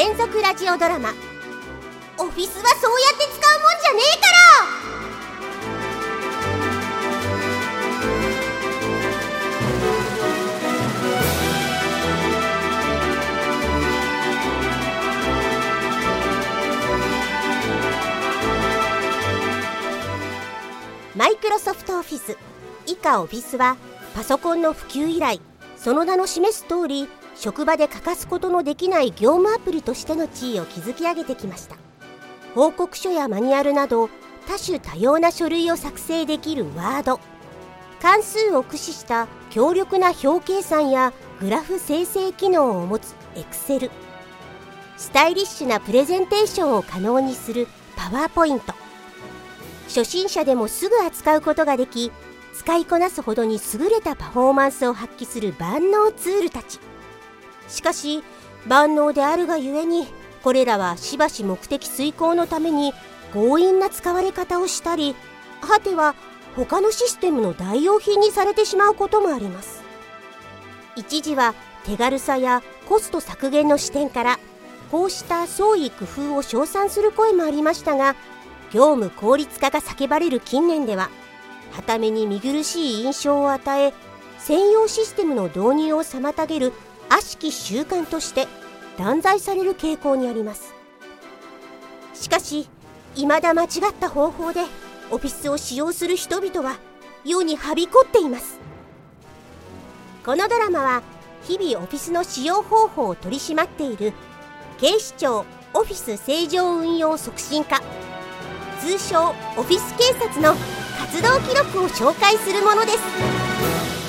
連続ラジオドラマ。オフィスはそうやって使うもんじゃねえから！マイクロソフトオフィス。以下オフィスはパソコンの普及以来その名の示す通り職場で欠かすことのできない業務アプリとしての地位を築き上げてきました。報告書やマニュアルなど多種多様な書類を作成できるワード。関数を駆使した強力な表計算やグラフ生成機能を持つ Excel スタイリッシュなプレゼンテーションを可能にするパワーポイント。初心者でもすぐ扱うことができ使いこなすほどに優れたパフォーマンスを発揮する万能ツールたち。しかし万能であるがゆえにこれらはしばし目的遂行のために強引な使われ方をしたり果ては他のシステムの代用品にされてしまうこともあります。一時は手軽さやコスト削減の視点からこうした創意工夫を称賛する声もありましたが業務効率化が叫ばれる近年でははために見苦しい印象を与え専用システムの導入を妨げる悪しき習慣として断罪される傾向にあります。しかし未だ間違った方法でオフィスを使用する人々は世にはびこっています。このドラマは日々オフィスの使用方法を取り締まっている警視庁オフィス正常運用促進課通称オフィス警察の活動記録を紹介するものです。